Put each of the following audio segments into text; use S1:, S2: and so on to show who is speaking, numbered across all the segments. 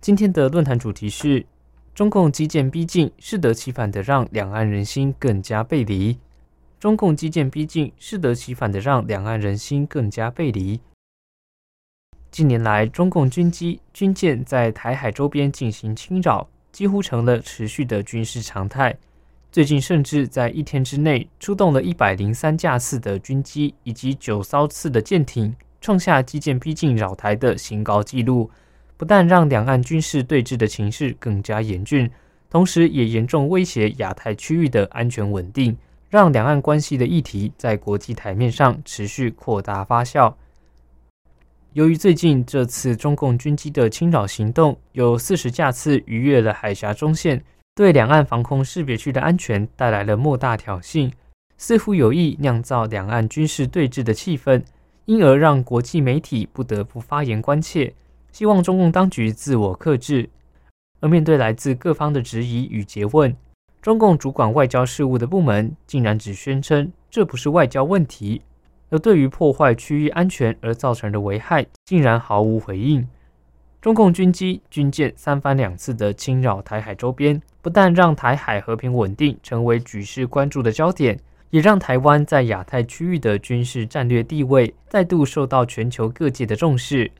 S1: 今天的论坛主题是：中共基建逼近，适得其反的让两岸人心更加背离。中共基建逼近，适得其反的让两岸人心更加背离。近年来，中共军机、军舰在台海周边进行侵扰，几乎成了持续的军事常态。最近，甚至在一天之内出动了一百零三架次的军机以及九艘次的舰艇。创下基建逼近扰台的新高纪录，不但让两岸军事对峙的情势更加严峻，同时也严重威胁亚太区域的安全稳定，让两岸关系的议题在国际台面上持续扩大发酵。由于最近这次中共军机的侵扰行动有四十架次逾越了海峡中线，对两岸防空识别区的安全带来了莫大挑衅，似乎有意酿造两岸军事对峙的气氛。因而让国际媒体不得不发言关切，希望中共当局自我克制。而面对来自各方的质疑与诘问，中共主管外交事务的部门竟然只宣称这不是外交问题，而对于破坏区域安全而造成的危害，竟然毫无回应。中共军机、军舰三番两次的侵扰台海周边，不但让台海和平稳定成为举世关注的焦点。也让台湾在亚太区域的军事战略地位再度受到全球各界的重视。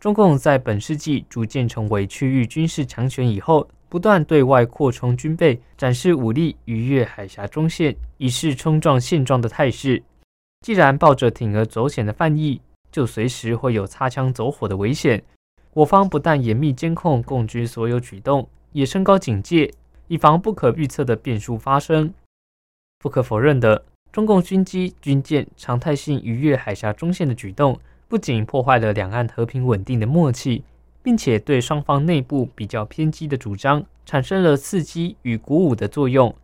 S1: 中共在本世纪逐渐成为区域军事强权以后，不断对外扩充军备，展示武力逾越海峡中线，以示冲撞现状的态势。既然抱着铤而走险的犯意，就随时会有擦枪走火的危险。我方不但严密监控共军所有举动，也升高警戒，以防不可预测的变数发生。不可否认的，中共军机、军舰常态性逾越海峡中线的举动，不仅破坏了两岸和平稳定的默契，并且对双方内部比较偏激的主张产生了刺激与鼓舞的作用。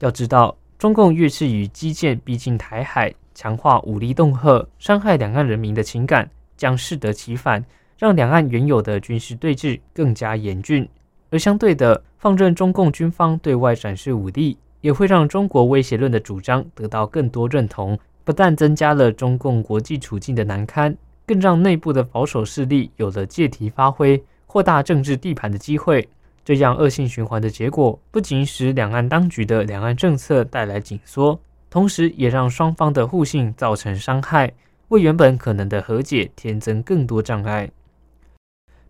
S1: 要知道，中共越是与基建逼近台海，强化武力恫吓，伤害两岸人民的情感，将适得其反，让两岸原有的军事对峙更加严峻。而相对的，放任中共军方对外展示武力。也会让中国威胁论的主张得到更多认同，不但增加了中共国际处境的难堪，更让内部的保守势力有了借题发挥、扩大政治地盘的机会。这样恶性循环的结果，不仅使两岸当局的两岸政策带来紧缩，同时也让双方的互信造成伤害，为原本可能的和解添增更多障碍。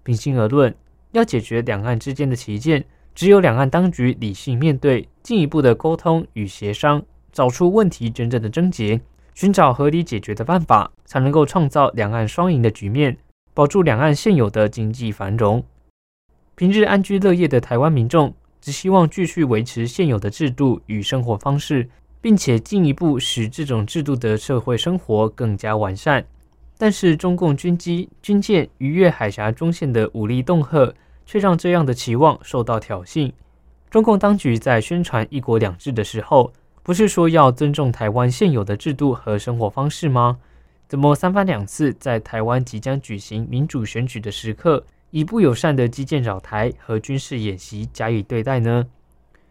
S1: 平心而论，要解决两岸之间的旗舰。只有两岸当局理性面对，进一步的沟通与协商，找出问题真正的症结，寻找合理解决的办法，才能够创造两岸双赢的局面，保住两岸现有的经济繁荣。平日安居乐业的台湾民众，只希望继续维持现有的制度与生活方式，并且进一步使这种制度的社会生活更加完善。但是，中共军机、军舰逾越海峡中线的武力恫吓。却让这样的期望受到挑衅。中共当局在宣传“一国两制”的时候，不是说要尊重台湾现有的制度和生活方式吗？怎么三番两次在台湾即将举行民主选举的时刻，以不友善的基建扰台和军事演习加以对待呢？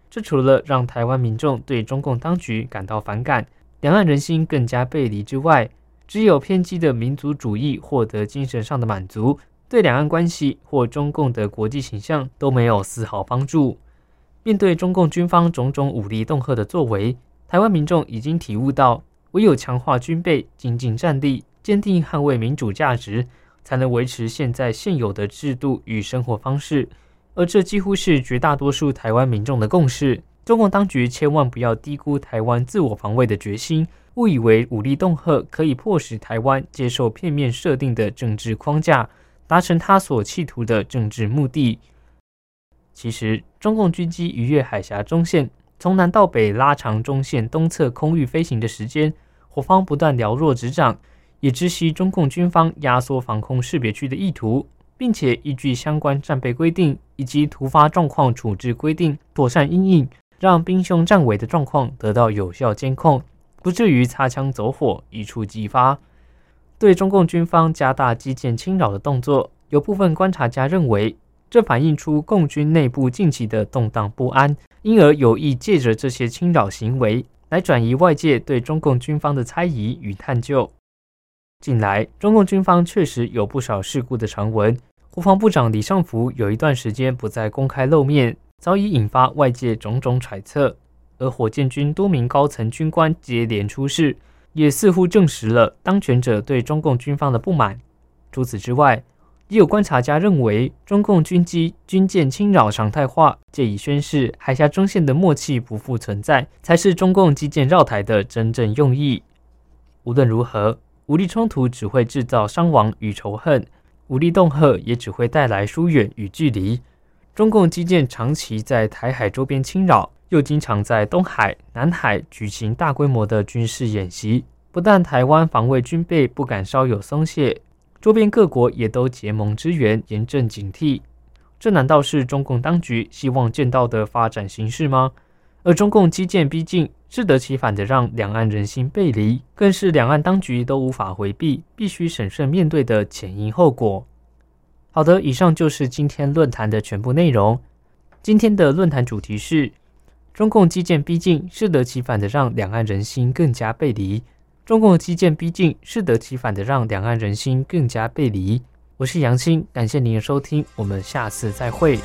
S1: 这除了让台湾民众对中共当局感到反感，两岸人心更加背离之外，只有偏激的民族主义获得精神上的满足。对两岸关系或中共的国际形象都没有丝毫帮助。面对中共军方种种武力恫吓的作为，台湾民众已经体悟到，唯有强化军备、精进战力、坚定捍卫民主价值，才能维持现在现有的制度与生活方式。而这几乎是绝大多数台湾民众的共识。中共当局千万不要低估台湾自我防卫的决心，误以为武力恫吓可以迫使台湾接受片面设定的政治框架。达成他所企图的政治目的。其实，中共军机逾越海峡中线，从南到北拉长中线东侧空域飞行的时间，我方不断了若指掌，也知悉中共军方压缩防空识别区的意图，并且依据相关战备规定，以及突发状况处置规定妥善应应，让兵凶战危的状况得到有效监控，不至于擦枪走火一触即发。对中共军方加大基建侵扰的动作，有部分观察家认为，这反映出共军内部近期的动荡不安，因而有意借着这些侵扰行为来转移外界对中共军方的猜疑与探究。近来，中共军方确实有不少事故的传闻。国防部长李尚福有一段时间不再公开露面，早已引发外界种种揣测。而火箭军多名高层军官接连出事，也似乎证实了当权者对中共军方的不满。除此之外，也有观察家认为，中共军机、军舰侵扰常态化，借以宣示海峡中线的默契不复存在，才是中共基建绕台的真正用意。无论如何。武力冲突只会制造伤亡与仇恨，武力恫吓也只会带来疏远与距离。中共基建长期在台海周边侵扰，又经常在东海、南海举行大规模的军事演习，不但台湾防卫军备不敢稍有松懈，周边各国也都结盟支援，严正警惕。这难道是中共当局希望见到的发展形势吗？而中共基建逼近。适得其反的让两岸人心背离，更是两岸当局都无法回避、必须审慎面对的前因后果。好的，以上就是今天论坛的全部内容。今天的论坛主题是：中共基建逼近，适得其反的让两岸人心更加背离。中共基建逼近，适得其反的让两岸人心更加背离。我是杨青，感谢您的收听，我们下次再会。